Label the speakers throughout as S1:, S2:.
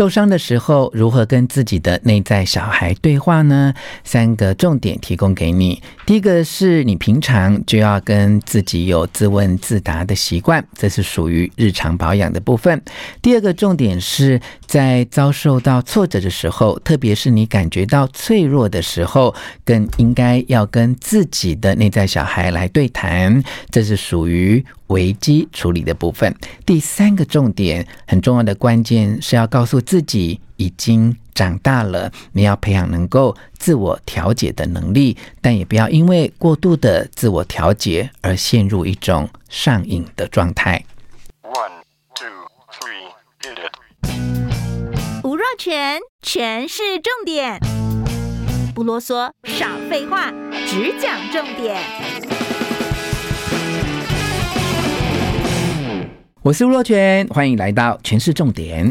S1: 受伤的时候，如何跟自己的内在小孩对话呢？三个重点提供给你。第一个是你平常就要跟自己有自问自答的习惯，这是属于日常保养的部分。第二个重点是在遭受到挫折的时候，特别是你感觉到脆弱的时候，更应该要跟自己的内在小孩来对谈，这是属于。危机处理的部分，第三个重点很重要的关键是要告诉自己已经长大了，你要培养能够自我调节的能力，但也不要因为过度的自我调节而陷入一种上瘾的状态。One, two, three, hit
S2: it. 吴若全，全是重点，不啰嗦，少废话，只讲重点。
S1: 我是吴若权，欢迎来到全市重点。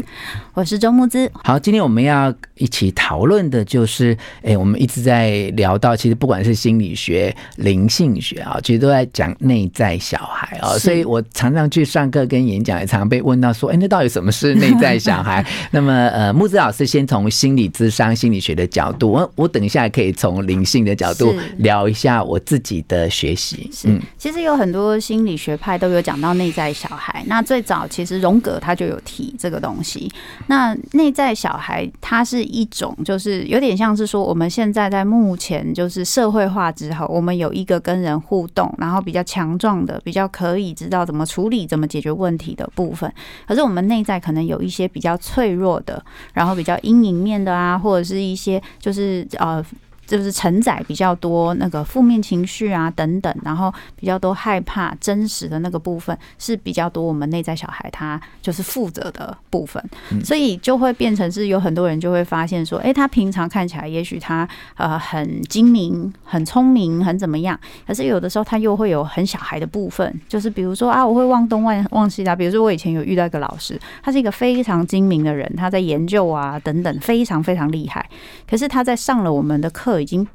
S3: 我是周木之。
S1: 好，今天我们要一起讨论的就是，哎，我们一直在聊到，其实不管是心理学、灵性学啊，其实都在讲内在小孩啊。所以我常常去上课跟演讲，也常常被问到说，哎，那到底什么是内在小孩？那么，呃，木之老师先从心理智商、心理学的角度，我我等一下可以从灵性的角度聊一下我自己的学习。
S3: 嗯，其实有很多心理学派都有讲到内在小孩。那最早其实荣格他就有提这个东西。那内在小孩，它是一种，就是有点像是说，我们现在在目前就是社会化之后，我们有一个跟人互动，然后比较强壮的，比较可以知道怎么处理、怎么解决问题的部分。可是我们内在可能有一些比较脆弱的，然后比较阴影面的啊，或者是一些就是呃。就是承载比较多那个负面情绪啊等等，然后比较多害怕真实的那个部分是比较多我们内在小孩他就是负责的部分，所以就会变成是有很多人就会发现说，诶，他平常看起来也许他呃很精明、很聪明、很怎么样，可是有的时候他又会有很小孩的部分，就是比如说啊，我会忘东忘忘西的，比如说我以前有遇到一个老师，他是一个非常精明的人，他在研究啊等等非常非常厉害，可是他在上了我们的课。已经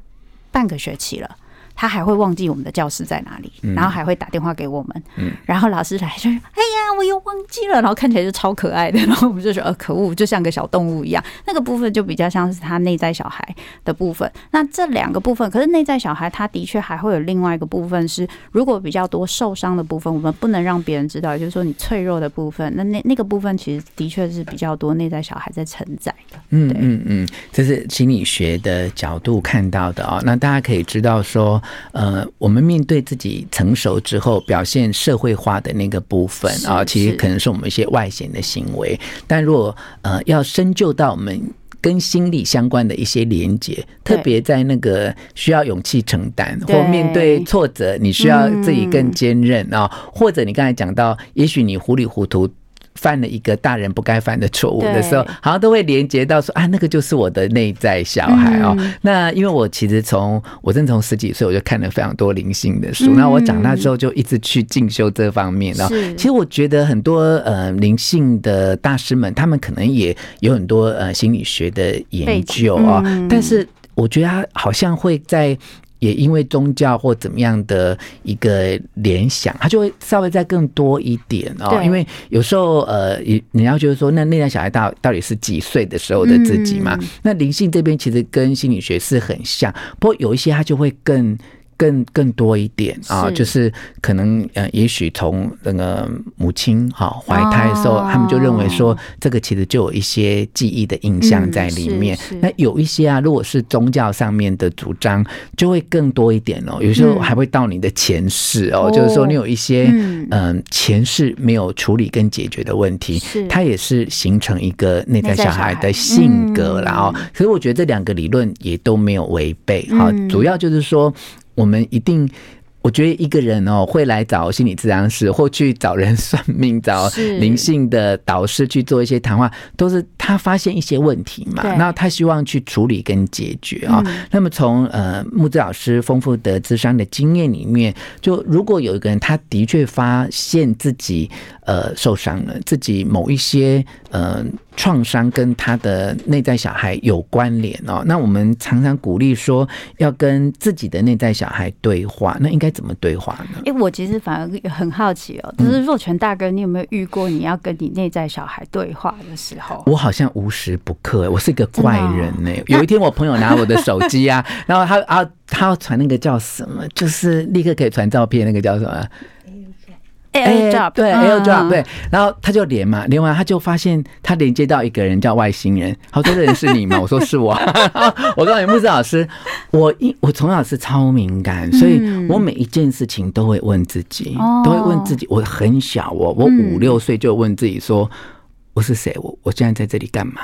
S3: 半个学期了。他还会忘记我们的教室在哪里，然后还会打电话给我们，然后老师来就说：“哎呀，我又忘记了。”然后看起来就超可爱的，然后我们就说：“呃，可恶，就像个小动物一样。”那个部分就比较像是他内在小孩的部分。那这两个部分，可是内在小孩他的确还会有另外一个部分是，如果比较多受伤的部分，我们不能让别人知道，也就是说你脆弱的部分，那那那个部分其实的确是比较多内在小孩在承载的。
S1: 嗯嗯嗯，这是心理学的角度看到的哦。那大家可以知道说。呃，我们面对自己成熟之后表现社会化的那个部分啊，其实可能是我们一些外显的行为。但如果呃要深究到我们跟心理相关的一些连接，特别在那个需要勇气承担或面对挫折，你需要自己更坚韧啊，或者你刚才讲到，也许你糊里糊涂。犯了一个大人不该犯的错误的时候，好像都会连接到说啊，那个就是我的内在小孩哦。嗯、那因为我其实从我真从十几岁我就看了非常多灵性的书，那、嗯、我长大之后就一直去进修这方面。然后其实我觉得很多呃灵性的大师们，他们可能也有很多呃心理学的研究啊、哦，嗯、但是我觉得他好像会在。也因为宗教或怎么样的一个联想，他就会稍微再更多一点哦。因为有时候呃，你你要觉得说，那那个小孩到到底是几岁的时候的自己嘛？嗯、那灵性这边其实跟心理学是很像，不过有一些他就会更。更更多一点啊，就是可能呃，也许从那个母亲哈怀胎的时候，他们就认为说这个其实就有一些记忆的印象在里面。那有一些啊，如果是宗教上面的主张，就会更多一点哦。有时候还会到你的前世哦，就是说你有一些嗯前世没有处理跟解决的问题，它也是形成一个内在小孩的性格了哦。所以我觉得这两个理论也都没有违背哈，主要就是说。我们一定，我觉得一个人哦，会来找心理治疗师，或去找人算命、找灵性的导师去做一些谈话，都是他发现一些问题嘛，然后他希望去处理跟解决啊。那么从呃木子老师丰富的咨商的经验里面，就如果有一个人他的确发现自己呃受伤了，自己某一些呃。创伤跟他的内在小孩有关联哦，那我们常常鼓励说要跟自己的内在小孩对话，那应该怎么对话呢？
S3: 哎，我其实反而很好奇哦，就是若泉大哥，你有没有遇过你要跟你内在小孩对话的时候？
S1: 我好像无时不刻，我是一个怪人呢。有一天我朋友拿我的手机啊，然后他啊，他要传那个叫什么，就是立刻可以传照片，那个叫什么
S3: ？AirDrop
S1: 对 AirDrop 对，然后他就连嘛，连完他就发现他连接到一个人叫外星人，好多人是你吗？我说是我，我告诉你，慕姿老师，我一我从小是超敏感，所以我每一件事情都会问自己，都会问自己。我很小哦，我五六岁就问自己说，我是谁？我我现在在这里干嘛？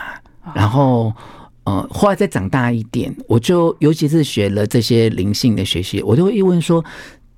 S1: 然后，呃，后来再长大一点，我就尤其是学了这些灵性的学习，我就会一问说。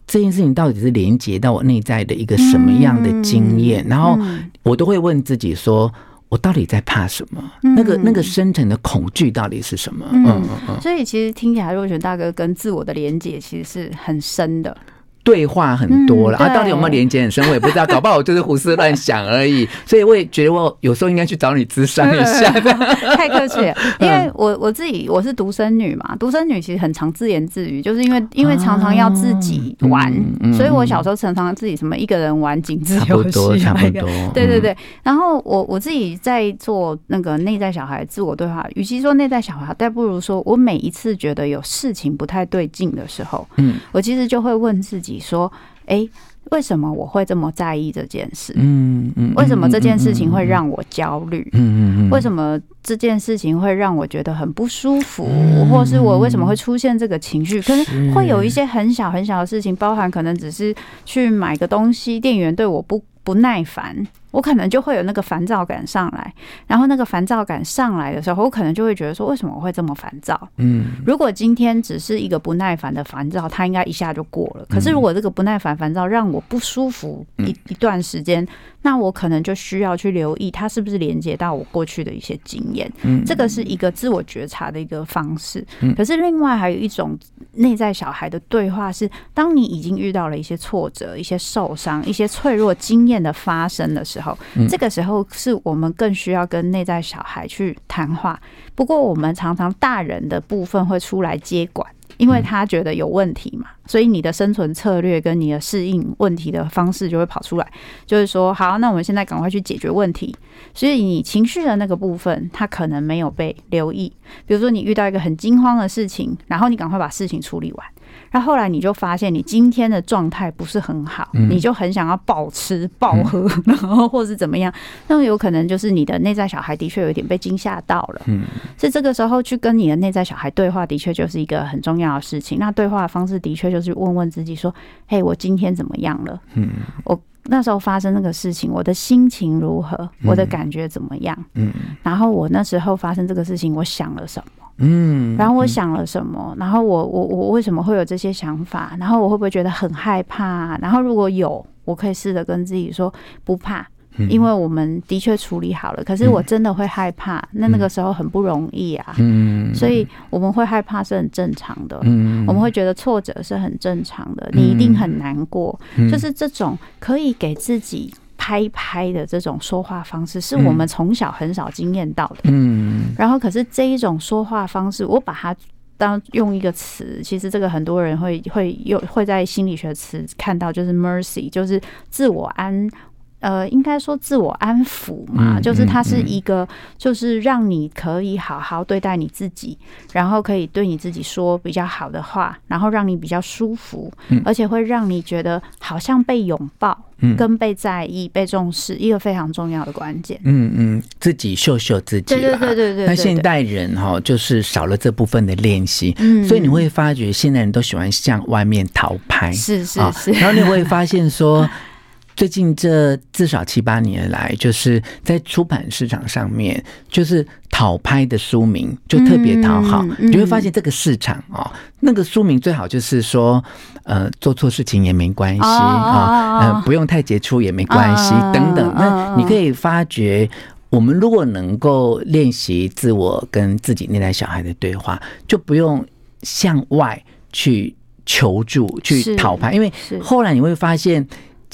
S1: 这件事情到底是连接到我内在的一个什么样的经验？嗯、然后我都会问自己说：我到底在怕什么？嗯、那个那个深层的恐惧到底是什么？嗯
S3: 嗯嗯。所以其实听起来，若泉大哥跟自我的连接其实是很深的。
S1: 对话很多了、嗯、啊，到底有没有连接很深，我也不知道，搞不好我就是胡思乱想而已。所以我也觉得我有时候应该去找你咨商一下。
S3: 太客气了，因为我我自己我是独生女嘛，独生女其实很常自言自语，就是因为因为常常要自己玩，啊、所以我小时候常常自己什么一个人玩井字游戏，
S1: 差不多。
S3: 对对对，然后我我自己在做那个内在小孩自我对话，与其说内在小孩，倒不如说我每一次觉得有事情不太对劲的时候，嗯，我其实就会问自己。你说，哎，为什么我会这么在意这件事？嗯嗯，为什么这件事情会让我焦虑？嗯嗯，为什么这件事情会让我觉得很不舒服？或是我为什么会出现这个情绪？可能会有一些很小很小的事情，包含可能只是去买个东西，店员对我不不耐烦。我可能就会有那个烦躁感上来，然后那个烦躁感上来的时候，我可能就会觉得说，为什么我会这么烦躁？嗯，如果今天只是一个不耐烦的烦躁，它应该一下就过了。可是如果这个不耐烦烦躁让我不舒服一一段时间，那我可能就需要去留意它是不是连接到我过去的一些经验。嗯，这个是一个自我觉察的一个方式。可是另外还有一种内在小孩的对话是，当你已经遇到了一些挫折、一些受伤、一些脆弱经验的发生的时候。这个时候是我们更需要跟内在小孩去谈话。不过，我们常常大人的部分会出来接管，因为他觉得有问题嘛，所以你的生存策略跟你的适应问题的方式就会跑出来，就是说，好，那我们现在赶快去解决问题。所以，你情绪的那个部分，他可能没有被留意。比如说，你遇到一个很惊慌的事情，然后你赶快把事情处理完。那后来你就发现，你今天的状态不是很好，你就很想要暴吃暴喝，然后或是怎么样？那么有可能就是你的内在小孩的确有一点被惊吓到了。嗯，所以这个时候去跟你的内在小孩对话，的确就是一个很重要的事情。那对话的方式的确就是问问自己说：“嘿，我今天怎么样了？嗯，我那时候发生那个事情，我的心情如何？我的感觉怎么样？嗯，然后我那时候发生这个事情，我想了什么？”嗯，然后我想了什么？然后我我我为什么会有这些想法？然后我会不会觉得很害怕？然后如果有，我可以试着跟自己说不怕，因为我们的确处理好了。可是我真的会害怕，那那个时候很不容易啊。嗯，所以我们会害怕是很正常的。嗯，我们会觉得挫折是很正常的。你一定很难过，就是这种可以给自己。拍拍的这种说话方式，是我们从小很少经验到的。嗯，然后可是这一种说话方式，我把它当用一个词，其实这个很多人会会有会在心理学词看到，就是 mercy，就是自我安。呃，应该说自我安抚嘛，就是它是一个，就是让你可以好好对待你自己，然后可以对你自己说比较好的话，然后让你比较舒服，而且会让你觉得好像被拥抱，跟被在意、被重视，一个非常重要的关键。嗯嗯，自己秀秀自己，对对对对对。那现代人哈，就是少了这部分的练习，所以你会发觉现代人都喜欢向外面逃拍，是是是，然后你会发现说。
S1: 最近这至少七八年来，就是在出版市场上面，就是讨拍的书名就特别讨好。
S3: 嗯嗯、
S1: 你会发现这个市场哦，那个书名最好就是说，呃，做错事情也没关系啊，呃，不用太杰出也没关系等等。那你可以发觉，我们如果能够练习自我跟自己内在小孩的对话，就不用向外去求助去讨拍，因为后来你会发现。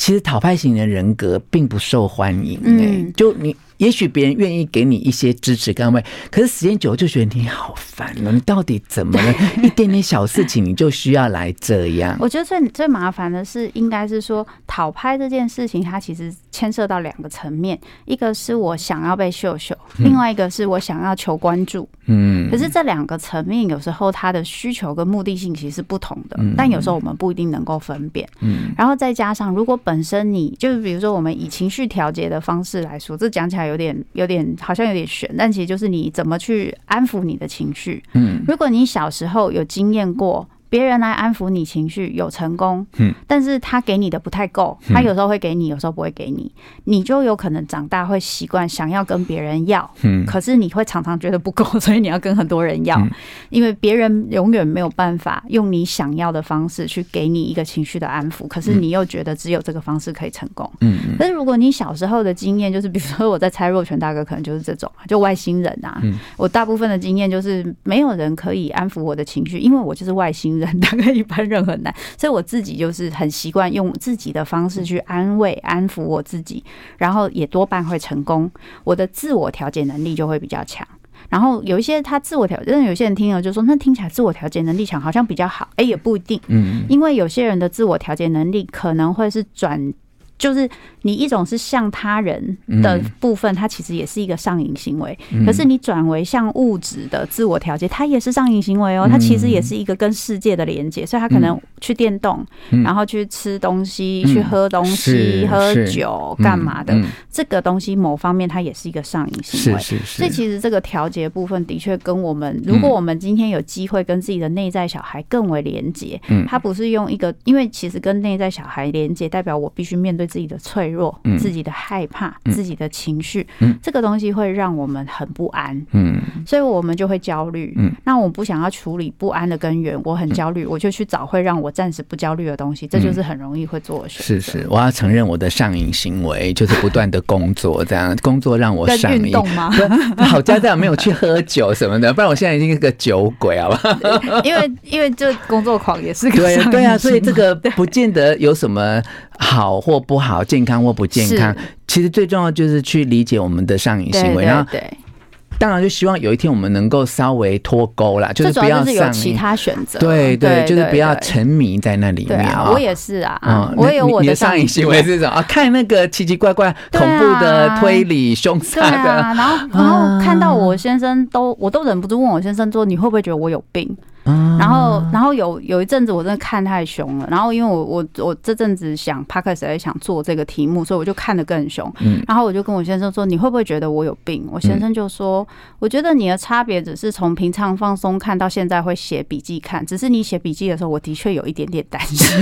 S1: 其实讨拍型的人格并不受欢迎，嗯，就你。也许别人愿意给你一些支持跟安慰，可是时间久了就觉得你好烦了。你到底怎么了？一点点小事情你就需要来这样？
S3: 我觉得最最麻烦的是，应该是说讨拍这件事情，它其实牵涉到两个层面，一个是我想要被秀秀，另外一个是我想要求关注。嗯，可是这两个层面有时候它的需求跟目的性其实是不同的，但有时候我们不一定能够分辨。嗯，然后再加上如果本身你就是比如说我们以情绪调节的方式来说，这讲起来。有点有点好像有点悬，但其实就是你怎么去安抚你的情绪。嗯，如果你小时候有经验过。别人来安抚你情绪有成功，嗯，但是他给你的不太够，他有时候会给你，有时候不会给你，你就有可能长大会习惯想要跟别人要，嗯，可是你会常常觉得不够，所以你要跟很多人要，因为别人永远没有办法用你想要的方式去给你一个情绪的安抚，可是你又觉得只有这个方式可以成功，嗯，可是如果你小时候的经验就是，比如说我在猜若泉大哥可能就是这种，就外星人啊，我大部分的经验就是没有人可以安抚我的情绪，因为我就是外星人。人 大概一般人很难，所以我自己就是很习惯用自己的方式去安慰、安抚我自己，然后也多半会成功。我的自我调节能力就会比较强。然后有一些他自我调，有些人听了就说，那听起来自我调节能力强，好像比较好。哎，也不一定，嗯，因为有些人的自我调节能力可能会是转。就是你一种是向他人的部分，它其实也是一个上瘾行为。可是你转为向物质的自我调节，它也是上瘾行为哦。它其实也是一个跟世界的连接，所以他可能去电动，然后去吃东西，去喝东西、喝酒干嘛的。这个东西某方面它也是一个上瘾行为。所以其实这个调节部分的确跟我们，如果我们今天有机会跟自己的内在小孩更为连接，嗯它不是用一个，因为其实跟内在小孩连接，代表我必须面对。自己的脆弱，自己的害怕，自己的情绪，嗯。这个东西会让我们很不安，嗯，所以我们就会焦虑，嗯，那我不想要处理不安的根源，我很焦虑，我就去找会让我暂时不焦虑的东西，这就是很容易会做的事。
S1: 是是，我要承认我的上瘾行为就是不断的工作，这样工作让我上瘾。吗？好家在没有去喝酒什么的，不然我现在已经是个酒鬼，好吧？
S3: 因为因为这工作狂也是个
S1: 对对啊，所以这个不见得有什么好或不好，健康或不健康，其实最重要就是去理解我们的上瘾行为，然后当然就希望有一天我们能够稍微脱钩啦，就是不要上瘾，
S3: 有其他选择，
S1: 对对，就是不要沉迷在那里面啊。
S3: 我也是啊，我也有我的
S1: 上瘾行为是这种啊，看那个奇奇怪怪、恐怖的推理、凶杀的，
S3: 然后然后看到我先生都，我都忍不住问我先生说：“你会不会觉得我有病？”然后，然后有有一阵子我真的看太凶了。然后因为我我我这阵子想 Podcast 也想做这个题目，所以我就看得更凶。然后我就跟我先生说：“你会不会觉得我有病？”我先生就说：“我觉得你的差别只是从平常放松看到现在会写笔记看，只是你写笔记的时候，我的确有一点点担心，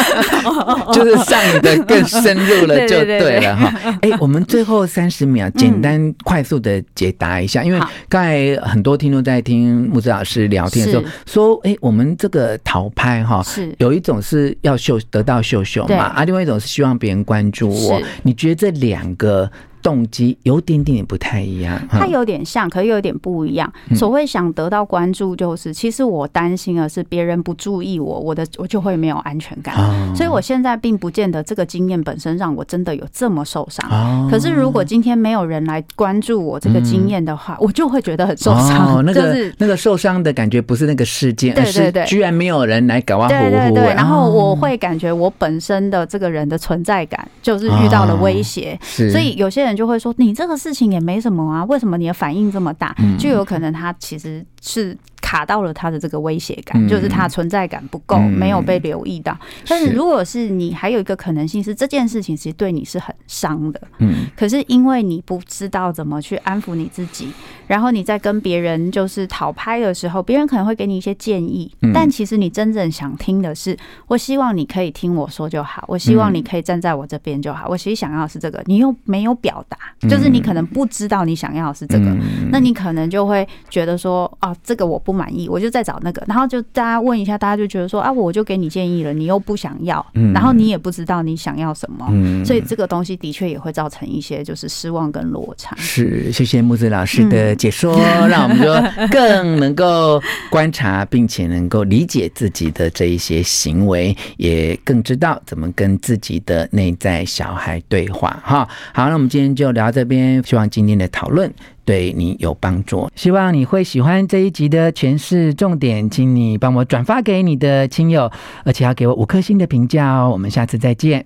S1: 就是上瘾的更深入了，就对了哈。哎，我们最后三十秒，简单快速的解答一下，因为刚才很多听众在听木子老师聊天的时候。说，哎，我们这个淘拍哈，是有一种是要秀得到秀秀嘛，啊，另外一种是希望别人关注我。你觉得这两个？动机有点点不太一样，
S3: 它有点像，可是又有点不一样。所谓想得到关注，就是其实我担心的是别人不注意我，我的我就会没有安全感。所以我现在并不见得这个经验本身让我真的有这么受伤。可是如果今天没有人来关注我这个经验的话，我就会觉得很受伤。
S1: 那个 那个受伤的感觉不是那个事件，对对居然没有人来搞啊！
S3: 对对对，然后我会感觉我本身的这个人的存在感就是遇到了威胁。所以有些人。就会说，你这个事情也没什么啊，为什么你的反应这么大？就有可能他其实是卡到了他的这个威胁感，就是他存在感不够，没有被留意到。但是如果是你，还有一个可能性是这件事情其实对你是很伤的，嗯，可是因为你不知道怎么去安抚你自己，然后你在跟别人就是讨拍的时候，别人可能会给你一些建议，但其实你真正想听的是，我希望你可以听我说就好，我希望你可以站在我这边就好。我其实想要的是这个，你又没有表达，就是你可能不知道你想要的是这个，那你可能就会觉得说，啊，这个我不满意，我就再找那个，然后就大家问一下，大家就觉得说，啊，我就给你建议了，你又不想要，然后你也不知道你想要什么，所以这个东西的确也会造成一些就是失望跟落差。
S1: 是，谢谢木子老师的解说，让我们就更能够观察，并且能够理解自己的这一些行为，也更知道怎么跟自己的内在小孩对话。哈，好，那我们今天就聊到这边，希望今天的讨论对你有帮助，希望你会喜欢这一集的诠释重点，请你帮我转发给你的亲友，而且要给我五颗星的评价哦。我们下次再见。